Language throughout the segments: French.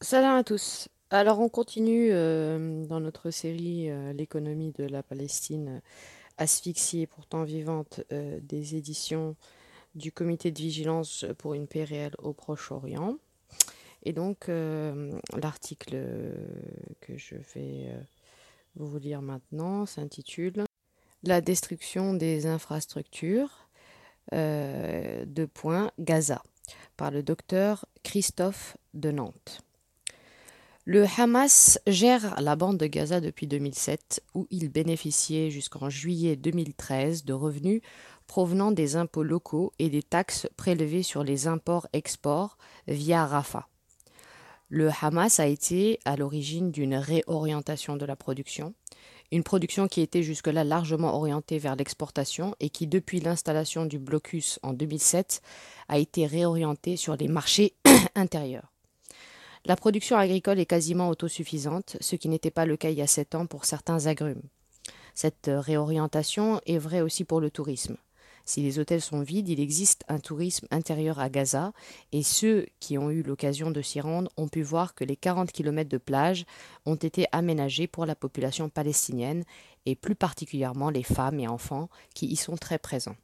Salam à tous. Alors on continue euh, dans notre série euh, L'économie de la Palestine asphyxiée pourtant vivante euh, des éditions du comité de vigilance pour une paix réelle au Proche-Orient. Et donc l'article que je vais vous lire maintenant s'intitule La destruction des infrastructures de point Gaza par le docteur Christophe de Nantes. Le Hamas gère la bande de Gaza depuis 2007, où il bénéficiait jusqu'en juillet 2013 de revenus provenant des impôts locaux et des taxes prélevées sur les imports-exports via Rafah. Le Hamas a été à l'origine d'une réorientation de la production, une production qui était jusque-là largement orientée vers l'exportation et qui, depuis l'installation du blocus en 2007, a été réorientée sur les marchés intérieurs. La production agricole est quasiment autosuffisante, ce qui n'était pas le cas il y a sept ans pour certains agrumes. Cette réorientation est vraie aussi pour le tourisme. Si les hôtels sont vides, il existe un tourisme intérieur à Gaza et ceux qui ont eu l'occasion de s'y rendre ont pu voir que les 40 km de plage ont été aménagés pour la population palestinienne et plus particulièrement les femmes et enfants qui y sont très présents.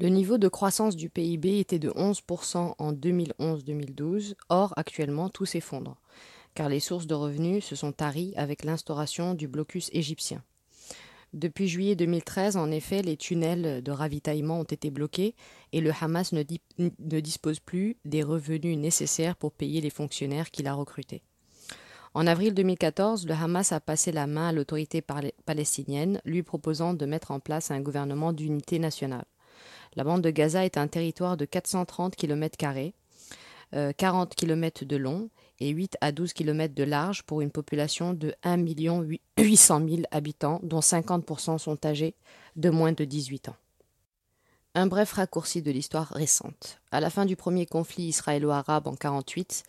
Le niveau de croissance du PIB était de 11% en 2011-2012, or actuellement tout s'effondre, car les sources de revenus se sont taries avec l'instauration du blocus égyptien. Depuis juillet 2013, en effet, les tunnels de ravitaillement ont été bloqués et le Hamas ne, dispose plus des revenus nécessaires pour payer les fonctionnaires qu'il a recrutés. En avril 2014, le Hamas a passé la main à l'autorité palestinienne, lui proposant de mettre en place un gouvernement d'unité nationale. La bande de Gaza est un territoire de 430 km, 40 km de long et 8 à 12 km de large pour une population de 1 800 000 habitants, dont 50% sont âgés de moins de 18 ans. Un bref raccourci de l'histoire récente. À la fin du premier conflit israélo-arabe en 1948,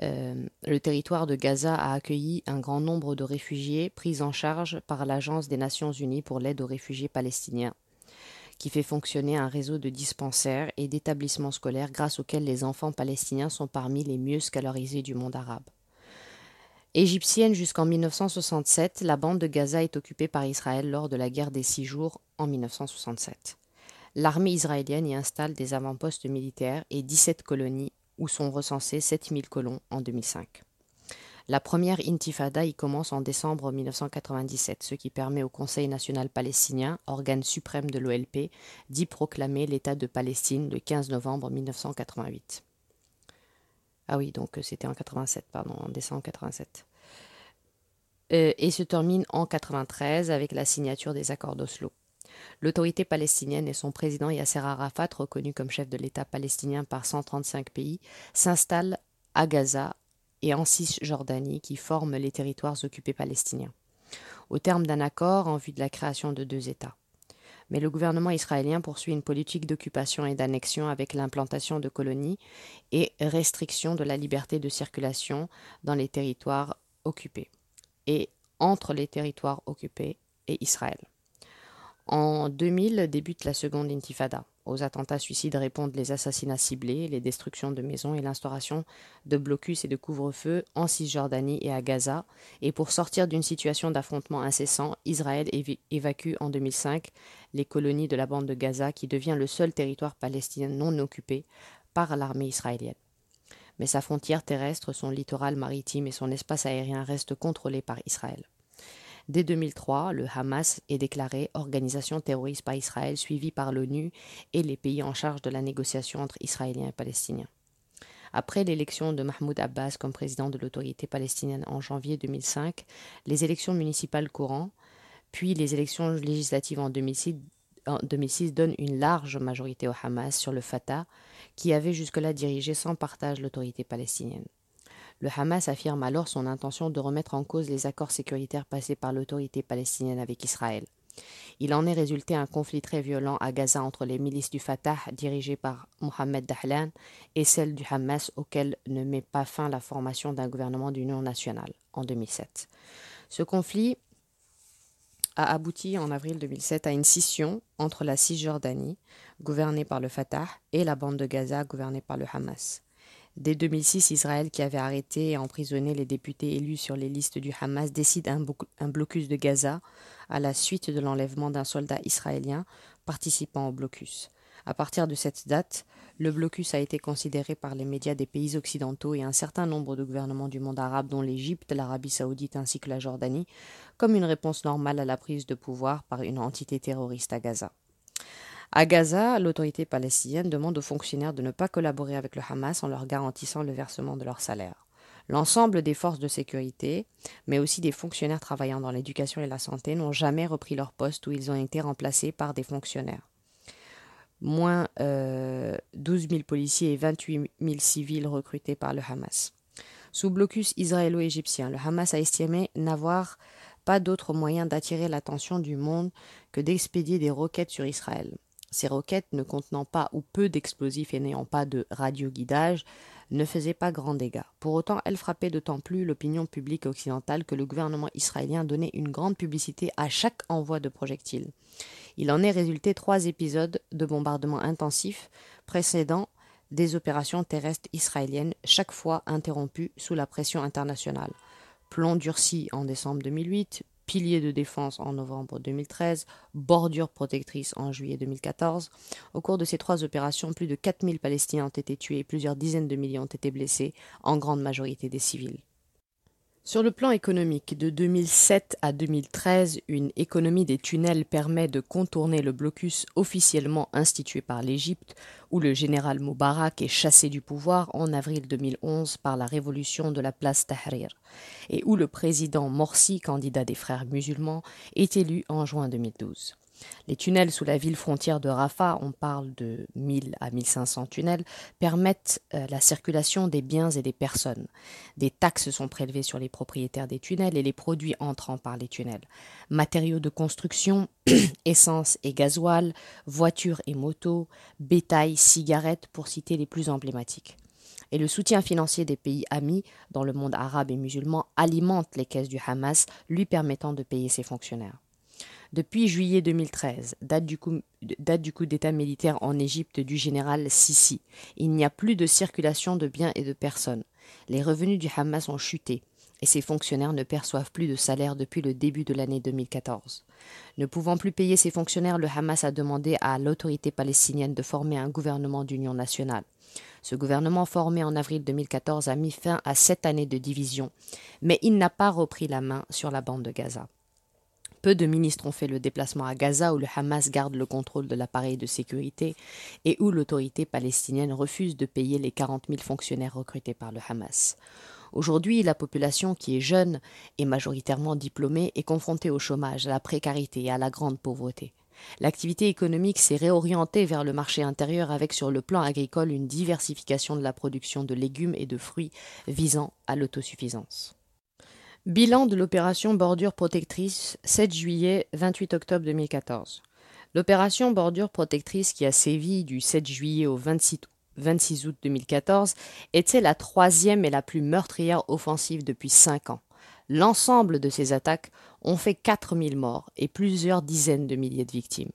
euh, le territoire de Gaza a accueilli un grand nombre de réfugiés pris en charge par l'Agence des Nations Unies pour l'aide aux réfugiés palestiniens qui fait fonctionner un réseau de dispensaires et d'établissements scolaires grâce auxquels les enfants palestiniens sont parmi les mieux scolarisés du monde arabe. Égyptienne jusqu'en 1967, la bande de Gaza est occupée par Israël lors de la guerre des six jours en 1967. L'armée israélienne y installe des avant-postes militaires et 17 colonies où sont recensés 7000 colons en 2005. La première intifada y commence en décembre 1997, ce qui permet au Conseil national palestinien, organe suprême de l'OLP, d'y proclamer l'État de Palestine le 15 novembre 1988. Ah oui, donc euh, c'était en 87, pardon, en décembre 87. Euh, et se termine en 93 avec la signature des accords d'Oslo. L'autorité palestinienne et son président Yasser Arafat, reconnu comme chef de l'État palestinien par 135 pays, s'installent à Gaza et en Cisjordanie qui forment les territoires occupés palestiniens, au terme d'un accord en vue de la création de deux États. Mais le gouvernement israélien poursuit une politique d'occupation et d'annexion avec l'implantation de colonies et restriction de la liberté de circulation dans les territoires occupés et entre les territoires occupés et Israël. En 2000 débute la seconde intifada. Aux attentats suicides répondent les assassinats ciblés, les destructions de maisons et l'instauration de blocus et de couvre-feu en Cisjordanie et à Gaza. Et pour sortir d'une situation d'affrontement incessant, Israël évacue en 2005 les colonies de la bande de Gaza qui devient le seul territoire palestinien non occupé par l'armée israélienne. Mais sa frontière terrestre, son littoral maritime et son espace aérien restent contrôlés par Israël. Dès 2003, le Hamas est déclaré organisation terroriste par Israël, suivi par l'ONU et les pays en charge de la négociation entre Israéliens et Palestiniens. Après l'élection de Mahmoud Abbas comme président de l'autorité palestinienne en janvier 2005, les élections municipales courant, puis les élections législatives en 2006, en 2006 donnent une large majorité au Hamas sur le Fatah, qui avait jusque-là dirigé sans partage l'autorité palestinienne. Le Hamas affirme alors son intention de remettre en cause les accords sécuritaires passés par l'autorité palestinienne avec Israël. Il en est résulté un conflit très violent à Gaza entre les milices du Fatah, dirigées par Mohamed Dahlan, et celles du Hamas, auquel ne met pas fin la formation d'un gouvernement d'union nationale en 2007. Ce conflit a abouti en avril 2007 à une scission entre la Cisjordanie, gouvernée par le Fatah, et la bande de Gaza, gouvernée par le Hamas. Dès 2006, Israël, qui avait arrêté et emprisonné les députés élus sur les listes du Hamas, décide un, blocus de Gaza à la suite de l'enlèvement d'un soldat israélien participant au blocus. À partir de cette date, le blocus a été considéré par les médias des pays occidentaux et un certain nombre de gouvernements du monde arabe, dont l'Égypte, l'Arabie saoudite ainsi que la Jordanie, comme une réponse normale à la prise de pouvoir par une entité terroriste à Gaza. À Gaza, l'autorité palestinienne demande aux fonctionnaires de ne pas collaborer avec le Hamas en leur garantissant le versement de leur salaire. L'ensemble des forces de sécurité, mais aussi des fonctionnaires travaillant dans l'éducation et la santé, n'ont jamais repris leur poste où ils ont été remplacés par des fonctionnaires. Moins euh, 12 000 policiers et 28 000 civils recrutés par le Hamas. Sous blocus israélo-égyptien, le Hamas a estimé n'avoir pas d'autre moyen d'attirer l'attention du monde que d'expédier des roquettes sur Israël. Ces roquettes, ne contenant pas ou peu d'explosifs et n'ayant pas de radioguidage, ne faisaient pas grand dégâts. Pour autant, elles frappaient d'autant plus l'opinion publique occidentale que le gouvernement israélien donnait une grande publicité à chaque envoi de projectiles. Il en est résulté trois épisodes de bombardements intensifs précédant des opérations terrestres israéliennes, chaque fois interrompues sous la pression internationale. Plomb durci en décembre 2008, pilier de défense en novembre 2013, bordure protectrice en juillet 2014. Au cours de ces trois opérations, plus de 4000 Palestiniens ont été tués et plusieurs dizaines de milliers ont été blessés, en grande majorité des civils. Sur le plan économique, de 2007 à 2013, une économie des tunnels permet de contourner le blocus officiellement institué par l'Égypte, où le général Moubarak est chassé du pouvoir en avril 2011 par la révolution de la place Tahrir, et où le président Morsi, candidat des frères musulmans, est élu en juin 2012. Les tunnels sous la ville frontière de Rafah, on parle de 1000 à 1500 tunnels, permettent euh, la circulation des biens et des personnes. Des taxes sont prélevées sur les propriétaires des tunnels et les produits entrant par les tunnels. Matériaux de construction, essence et gasoil, voitures et motos, bétail, cigarettes, pour citer les plus emblématiques et le soutien financier des pays amis dans le monde arabe et musulman alimente les caisses du Hamas, lui permettant de payer ses fonctionnaires. Depuis juillet 2013, date du coup, d'État militaire en Égypte du général Sisi, il n'y a plus de circulation de biens et de personnes. Les revenus du Hamas ont chuté et ses fonctionnaires ne perçoivent plus de salaire depuis le début de l'année 2014. Ne pouvant plus payer ses fonctionnaires, le Hamas a demandé à l'autorité palestinienne de former un gouvernement d'union nationale. Ce gouvernement formé en avril 2014 a mis fin à sept années de division, mais il n'a pas repris la main sur la bande de Gaza. Peu de ministres ont fait le déplacement à Gaza où le Hamas garde le contrôle de l'appareil de sécurité et où l'autorité palestinienne refuse de payer les 40 000 fonctionnaires recrutés par le Hamas. Aujourd'hui, la population qui est jeune et majoritairement diplômée est confrontée au chômage, à la précarité et à la grande pauvreté. L'activité économique s'est réorientée vers le marché intérieur avec sur le plan agricole une diversification de la production de légumes et de fruits visant à l'autosuffisance. Bilan de l'opération Bordure Protectrice 7 juillet 28 octobre 2014. L'opération Bordure Protectrice qui a sévi du 7 juillet au 26, 26 août 2014 était la troisième et la plus meurtrière offensive depuis cinq ans. L'ensemble de ces attaques ont fait 4000 morts et plusieurs dizaines de milliers de victimes.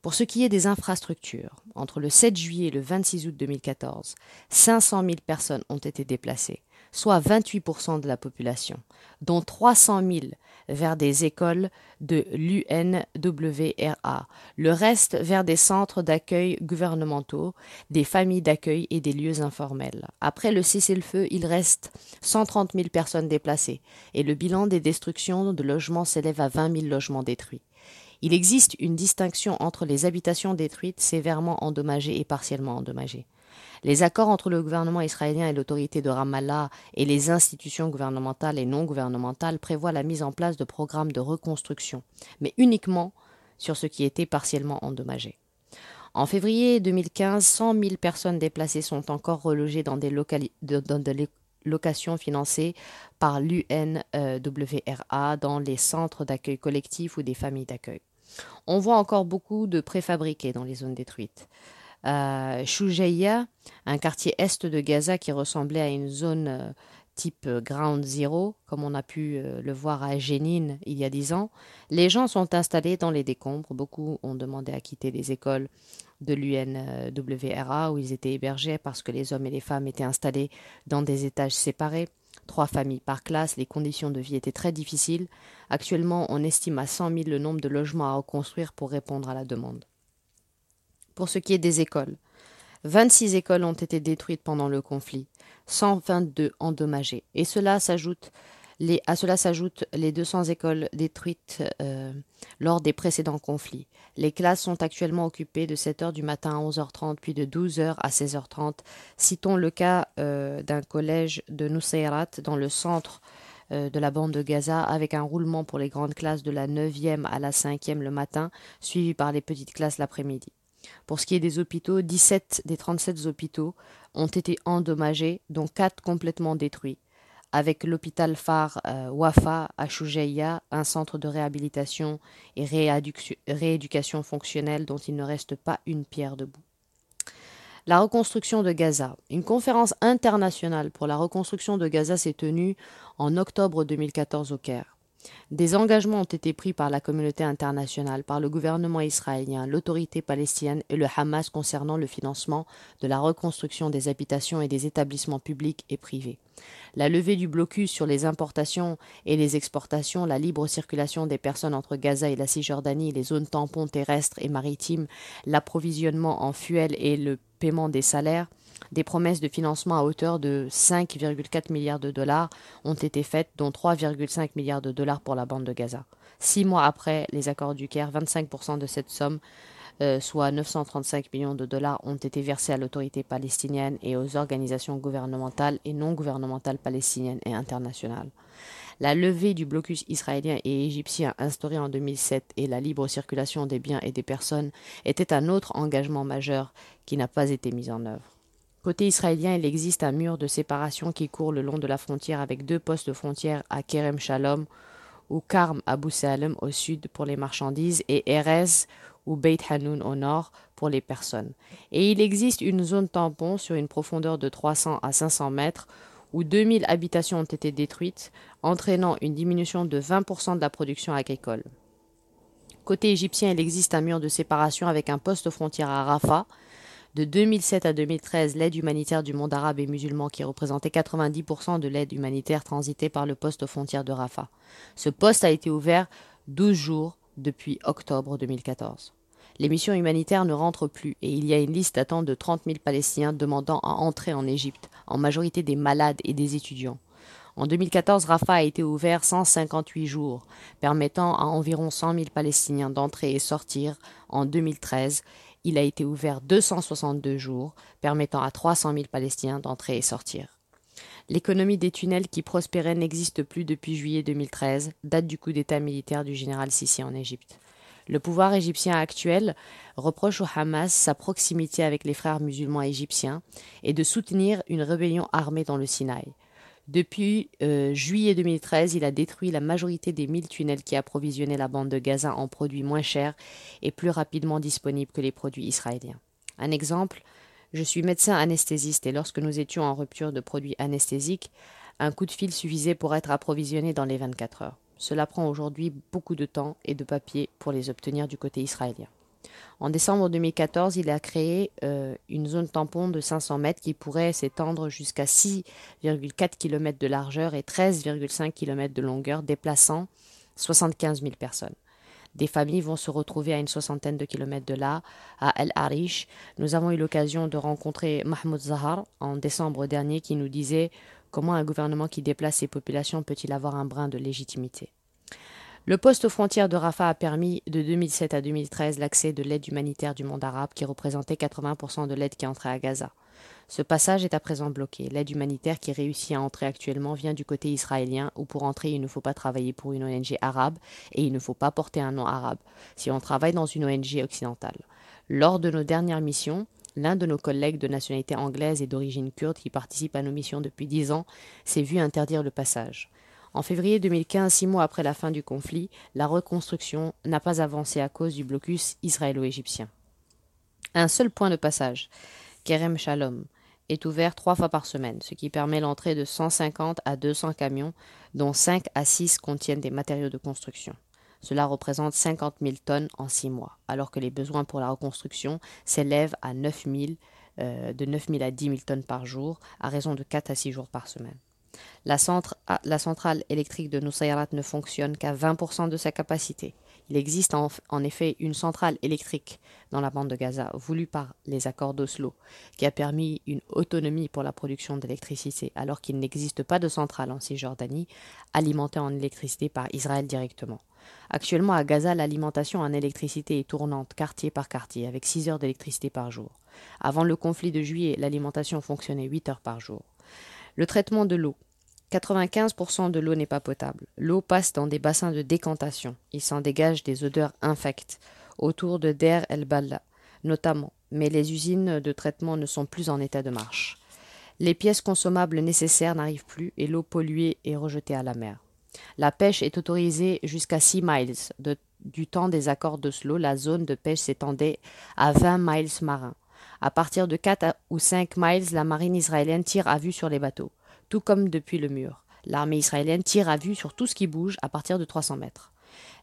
Pour ce qui est des infrastructures, entre le 7 juillet et le 26 août 2014, 500 000 personnes ont été déplacées soit 28% de la population, dont 300 000 vers des écoles de l'UNWRA, le reste vers des centres d'accueil gouvernementaux, des familles d'accueil et des lieux informels. Après le cessez-le-feu, il reste 130 000 personnes déplacées et le bilan des destructions de logements s'élève à 20 000 logements détruits. Il existe une distinction entre les habitations détruites, sévèrement endommagées et partiellement endommagées. Les accords entre le gouvernement israélien et l'autorité de Ramallah et les institutions gouvernementales et non gouvernementales prévoient la mise en place de programmes de reconstruction, mais uniquement sur ce qui était partiellement endommagé. En février 2015, 100 000 personnes déplacées sont encore relogées dans des, locations financées par l'UNWRA dans les centres d'accueil collectif ou des familles d'accueil. On voit encore beaucoup de préfabriqués dans les zones détruites à un quartier est de Gaza qui ressemblait à une zone euh, type Ground Zero, comme on a pu euh, le voir à Jénine il y a dix ans. Les gens sont installés dans les décombres. Beaucoup ont demandé à quitter les écoles de l'UNWRA où ils étaient hébergés parce que les hommes et les femmes étaient installés dans des étages séparés, trois familles par classe, les conditions de vie étaient très difficiles. Actuellement, on estime à 100 000 le nombre de logements à reconstruire pour répondre à la demande. Pour ce qui est des écoles, 26 écoles ont été détruites pendant le conflit, 122 endommagées, et cela s'ajoute à cela s'ajoutent les 200 écoles détruites euh, lors des précédents conflits. Les classes sont actuellement occupées de 7h du matin à 11h30, puis de 12h à 16h30. Citons le cas euh, d'un collège de Nusayrat dans le centre euh, de la bande de Gaza avec un roulement pour les grandes classes de la 9e à la 5e le matin, suivi par les petites classes l'après-midi. Pour ce qui est des hôpitaux, 17 des 37 hôpitaux ont été endommagés, dont 4 complètement détruits avec l'hôpital phare euh, Wafa à Choujaïa, un centre de réhabilitation et rééducation fonctionnelle dont il ne reste pas une pierre debout. La reconstruction de Gaza. Une conférence internationale pour la reconstruction de Gaza s'est tenue en octobre 2014 au Caire. Des engagements ont été pris par la communauté internationale, par le gouvernement israélien, l'autorité palestinienne et le Hamas concernant le financement de la reconstruction des habitations et des établissements publics et privés. La levée du blocus sur les importations et les exportations, la libre circulation des personnes entre Gaza et la Cisjordanie, les zones tampons terrestres et maritimes, l'approvisionnement en fuel et le paiement des salaires, des promesses de financement à hauteur de 5,4 milliards de dollars ont été faites, dont 3,5 milliards de dollars pour la bande de Gaza. Six mois après les accords du Caire, 25% de cette somme, euh, soit 935 millions de dollars, ont été versés à l'autorité palestinienne et aux organisations gouvernementales et non gouvernementales palestiniennes et internationales. La levée du blocus israélien et égyptien instauré en 2007 et la libre circulation des biens et des personnes était un autre engagement majeur qui n'a pas été mis en œuvre. Côté israélien, il existe un mur de séparation qui court le long de la frontière avec deux postes de frontière à Kerem Shalom ou Karm Abu Salem au sud pour les marchandises et Erez ou Beit Hanoun au nord pour les personnes. Et il existe une zone tampon sur une profondeur de 300 à 500 mètres où 2000 habitations ont été détruites, entraînant une diminution de 20% de la production agricole. Côté égyptien, il existe un mur de séparation avec un poste frontière à Rafah, de 2007 à 2013, l'aide humanitaire du monde arabe et musulman qui représentait 90% de l'aide humanitaire transitée par le poste aux frontières de Rafah. Ce poste a été ouvert 12 jours depuis octobre 2014. Les missions humanitaires ne rentrent plus et il y a une liste d'attente de 30 000 Palestiniens demandant à entrer en Égypte, en majorité des malades et des étudiants. En 2014, Rafah a été ouvert 158 jours, permettant à environ 100 000 Palestiniens d'entrer et sortir en 2013 il a été ouvert 262 jours, permettant à 300 000 Palestiniens d'entrer et sortir. L'économie des tunnels qui prospérait n'existe plus depuis juillet 2013, date du coup d'État militaire du général Sissi en Égypte. Le pouvoir égyptien actuel reproche au Hamas sa proximité avec les frères musulmans égyptiens et de soutenir une rébellion armée dans le Sinaï. Depuis euh, juillet 2013, il a détruit la majorité des mille tunnels qui approvisionnaient la bande de Gaza en produits moins chers et plus rapidement disponibles que les produits israéliens. Un exemple, je suis médecin anesthésiste et lorsque nous étions en rupture de produits anesthésiques, un coup de fil suffisait pour être approvisionné dans les 24 heures. Cela prend aujourd'hui beaucoup de temps et de papier pour les obtenir du côté israélien. En décembre 2014, il a créé euh, une zone tampon de 500 mètres qui pourrait s'étendre jusqu'à 6,4 km de largeur et 13,5 km de longueur, déplaçant 75 000 personnes. Des familles vont se retrouver à une soixantaine de kilomètres de là, à El Arish. Nous avons eu l'occasion de rencontrer Mahmoud Zahar en décembre dernier qui nous disait comment un gouvernement qui déplace ses populations peut-il avoir un brin de légitimité. Le poste aux frontières de Rafah a permis de 2007 à 2013 l'accès de l'aide humanitaire du monde arabe qui représentait 80% de l'aide qui entrait à Gaza. Ce passage est à présent bloqué. L'aide humanitaire qui réussit à entrer actuellement vient du côté israélien où pour entrer il ne faut pas travailler pour une ONG arabe et il ne faut pas porter un nom arabe si on travaille dans une ONG occidentale. Lors de nos dernières missions, l'un de nos collègues de nationalité anglaise et d'origine kurde qui participe à nos missions depuis dix ans s'est vu interdire le passage. En février 2015, six mois après la fin du conflit, la reconstruction n'a pas avancé à cause du blocus israélo-égyptien. Un seul point de passage, Kerem Shalom, est ouvert trois fois par semaine, ce qui permet l'entrée de 150 à 200 camions, dont 5 à 6 contiennent des matériaux de construction. Cela représente 50 000 tonnes en six mois, alors que les besoins pour la reconstruction s'élèvent à 9 000, euh, de 9 000 à 10 000 tonnes par jour, à raison de 4 à 6 jours par semaine. La, ah, la centrale électrique de Nusayrat ne fonctionne qu'à 20% de sa capacité. Il existe en, effet une centrale électrique dans la bande de Gaza, voulue par les accords d'Oslo, qui a permis une autonomie pour la production d'électricité, alors qu'il n'existe pas de centrale en Cisjordanie alimentée en électricité par Israël directement. Actuellement, à Gaza, l'alimentation en électricité est tournante quartier par quartier, avec 6 heures d'électricité par jour. Avant le conflit de juillet, l'alimentation fonctionnait 8 heures par jour. Le traitement de l'eau. 95% de l'eau n'est pas potable. L'eau passe dans des bassins de décantation. Il s'en dégage des odeurs infectes autour de Der el-Balla, notamment, mais les usines de traitement ne sont plus en état de marche. Les pièces consommables nécessaires n'arrivent plus et l'eau polluée est rejetée à la mer. La pêche est autorisée jusqu'à 6 miles. du temps des accords d'Oslo, la zone de pêche s'étendait à 20 miles marins. À partir de 4 ou 5 miles, la marine israélienne tire à vue sur les bateaux tout comme depuis le mur. L'armée israélienne tire à vue sur tout ce qui bouge à partir de 300 mètres.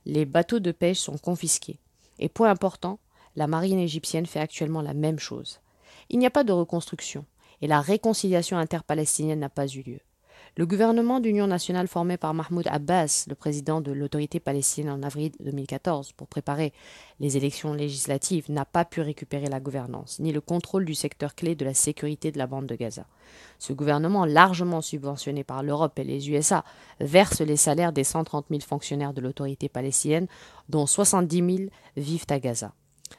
Les bateaux de pêche sont confisqués. Et point important, la marine égyptienne fait actuellement la même chose. Il n'y a pas de reconstruction, et la réconciliation interpalestinienne n'a pas eu lieu. Le gouvernement d'union nationale formé par Mahmoud Abbas, le président de l'autorité palestinienne en avril 2014, pour préparer les élections législatives, n'a pas pu récupérer la gouvernance, ni le contrôle du secteur clé de la sécurité de la bande de Gaza. Ce gouvernement, largement subventionné par l'Europe et les USA, verse les salaires des 130 000 fonctionnaires de l'autorité palestinienne, dont 70 000 vivent à Gaza.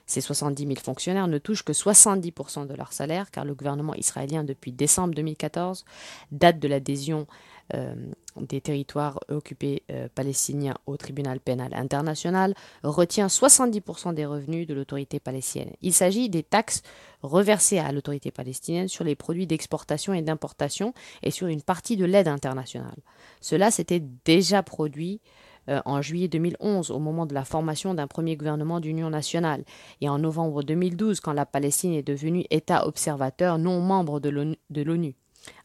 Ces 70 000 fonctionnaires ne touchent que 70% de leur salaire, car le gouvernement israélien, depuis décembre 2014, date de l'adhésion euh, des territoires occupés euh, palestiniens au tribunal pénal international, retient 70% des revenus de l'autorité palestinienne. Il s'agit des taxes reversées à l'autorité palestinienne sur les produits d'exportation et d'importation et sur une partie de l'aide internationale. Cela s'était déjà produit euh, en juillet 2011 au moment de la formation d'un premier gouvernement d'union nationale et en novembre 2012 quand la Palestine est devenue État observateur non membre de l'ONU.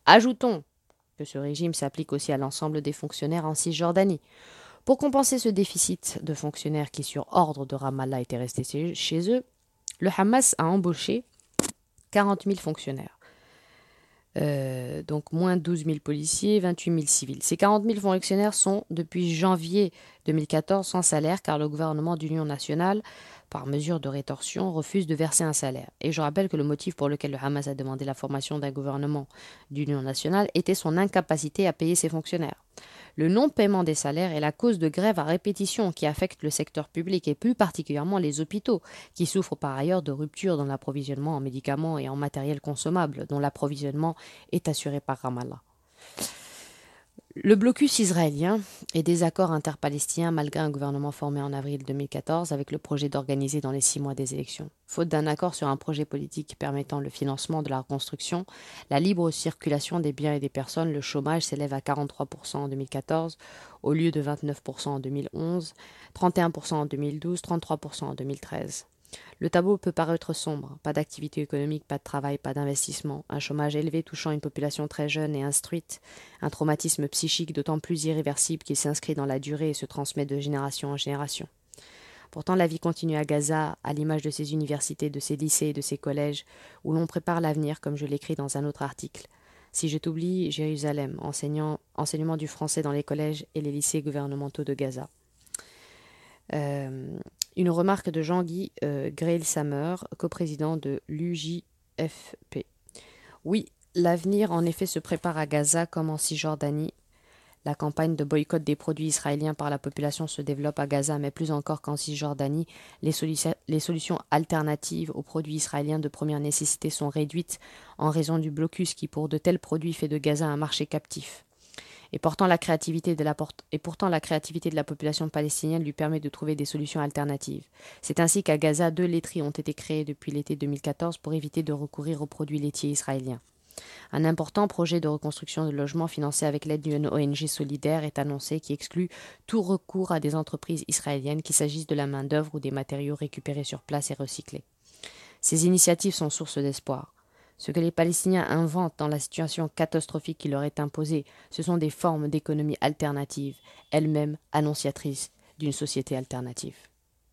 Ajoutons que ce régime s'applique aussi à l'ensemble des fonctionnaires en Cisjordanie. Pour compenser ce déficit de fonctionnaires qui, sur ordre de Ramallah, étaient restés chez eux, le Hamas a embauché 40 000 fonctionnaires. Euh, donc moins 12 000 policiers, 28 000 civils. Ces 40 000 fonctionnaires sont depuis janvier 2014 sans salaire car le gouvernement d'union nationale, par mesure de rétorsion, refuse de verser un salaire. Et je rappelle que le motif pour lequel le Hamas a demandé la formation d'un gouvernement d'union nationale était son incapacité à payer ses fonctionnaires. Le non-paiement des salaires est la cause de grèves à répétition qui affectent le secteur public et plus particulièrement les hôpitaux, qui souffrent par ailleurs de ruptures dans l'approvisionnement en médicaments et en matériel consommable, dont l'approvisionnement est assuré par Ramallah. Le blocus israélien et des accords interpalestiniens malgré un gouvernement formé en avril 2014 avec le projet d'organiser dans les six mois des élections. Faute d'un accord sur un projet politique permettant le financement de la reconstruction, la libre circulation des biens et des personnes, le chômage s'élève à 43% en 2014 au lieu de 29% en 2011, 31% en 2012, 33% en 2013. Le tableau peut paraître sombre. Pas d'activité économique, pas de travail, pas d'investissement, un chômage élevé touchant une population très jeune et instruite, un traumatisme psychique d'autant plus irréversible qu'il s'inscrit dans la durée et se transmet de génération en génération. Pourtant, la vie continue à Gaza, à l'image de ses universités, de ses lycées et de ses collèges, où l'on prépare l'avenir, comme je l'écris dans un autre article. Si je t'oublie, Jérusalem, enseignement du français dans les collèges et les lycées gouvernementaux de Gaza. Euh, une remarque de Jean-Guy euh, Greil-Sammer, coprésident de l'UJFP. Oui, l'avenir en effet se prépare à Gaza comme en Cisjordanie. La campagne de boycott des produits israéliens par la population se développe à Gaza, mais plus encore qu'en Cisjordanie, les solutions alternatives aux produits israéliens de première nécessité sont réduites en raison du blocus qui, pour de tels produits, fait de Gaza un marché captif. Et pourtant, la créativité de la, population palestinienne lui permet de trouver des solutions alternatives. C'est ainsi qu'à Gaza, deux laiteries ont été créées depuis l'été 2014 pour éviter de recourir aux produits laitiers israéliens. Un important projet de reconstruction de logements financé avec l'aide d'une ONG solidaire est annoncé qui exclut tout recours à des entreprises israéliennes, qu'il s'agisse de la main-d'œuvre ou des matériaux récupérés sur place et recyclés. Ces initiatives sont source d'espoir. Ce que les Palestiniens inventent dans la situation catastrophique qui leur est imposée, ce sont des formes d'économie alternative, elles-mêmes annonciatrices d'une société alternative.